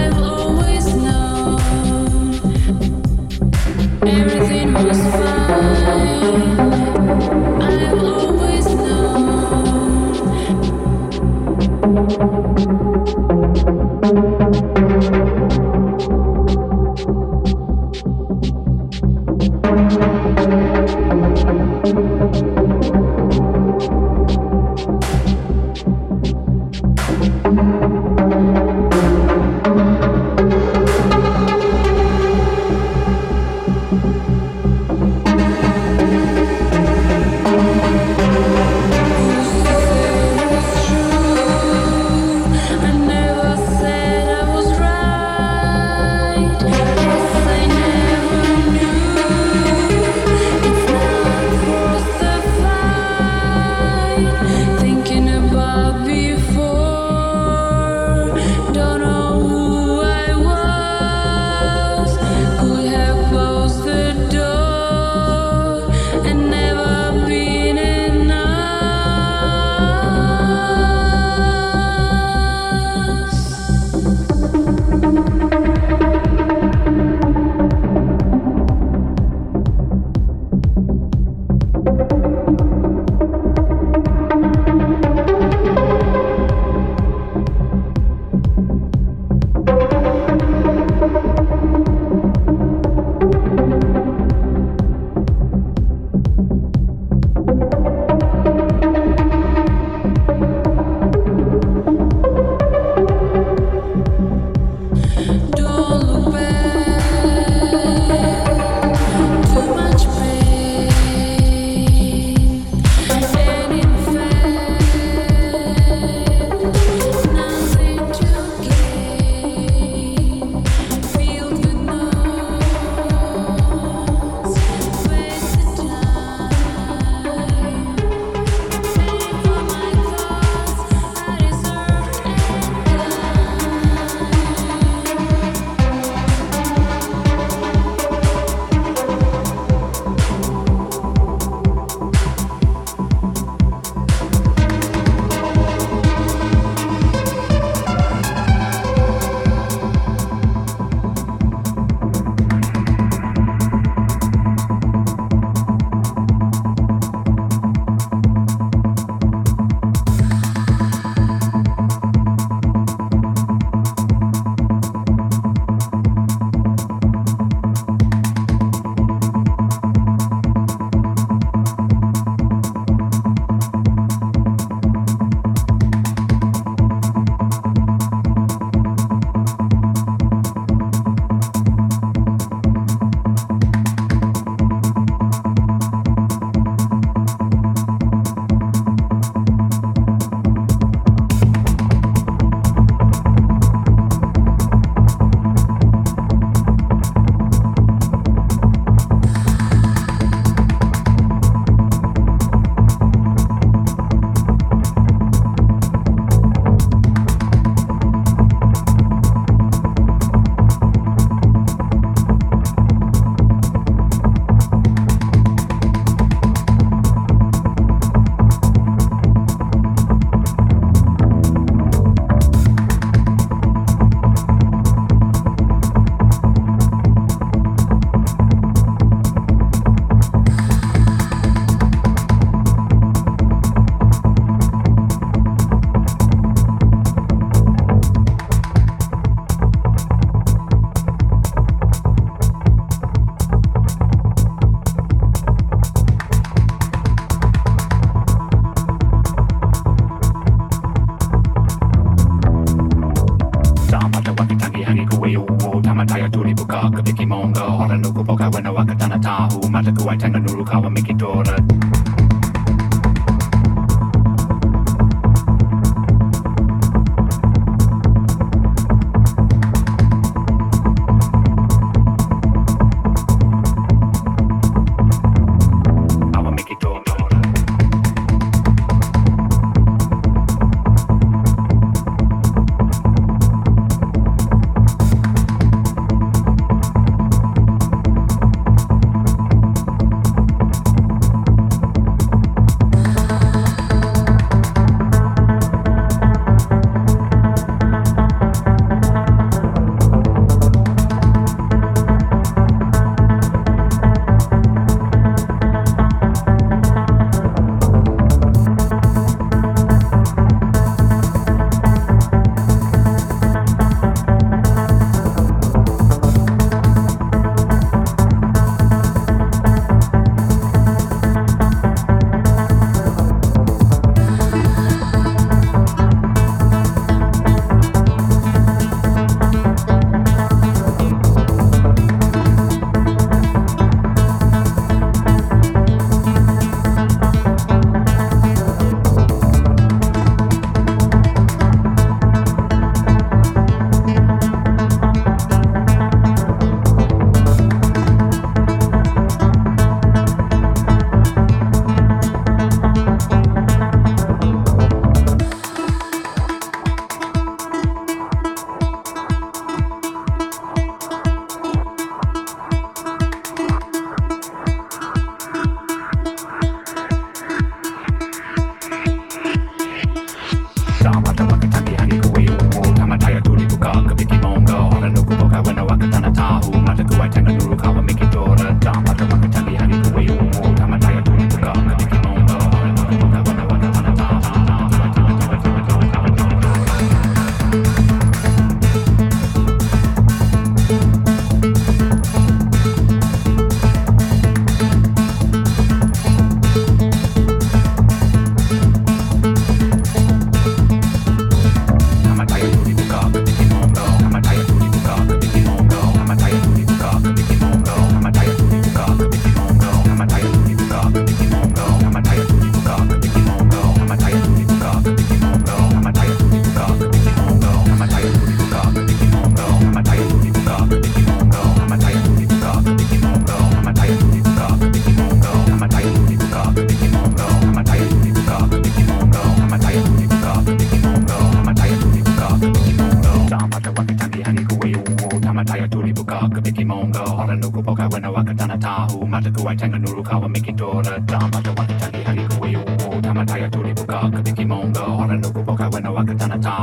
I've always known.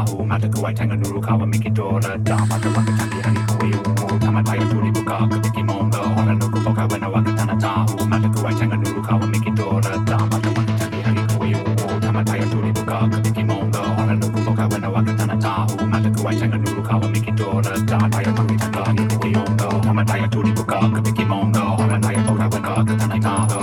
hu mata kuai tanga nuru kawa miki dora. Da mata waka tangi hani kui umu. Tama pai buka kabiki monga. Hona nuku boka wena waka tana ta hu mata kuai tanga nuru kawa miki dora. Da mata waka tangi hani kui umu. Tama pai aturi buka kabiki monga. Hona nuku boka wena waka tana ta hu mata kuai tanga nuru kawa miki dora. Da pai aturi buka hani kui umu tama pai buka kabiki monga. Hona nuku boka wena waka tana ta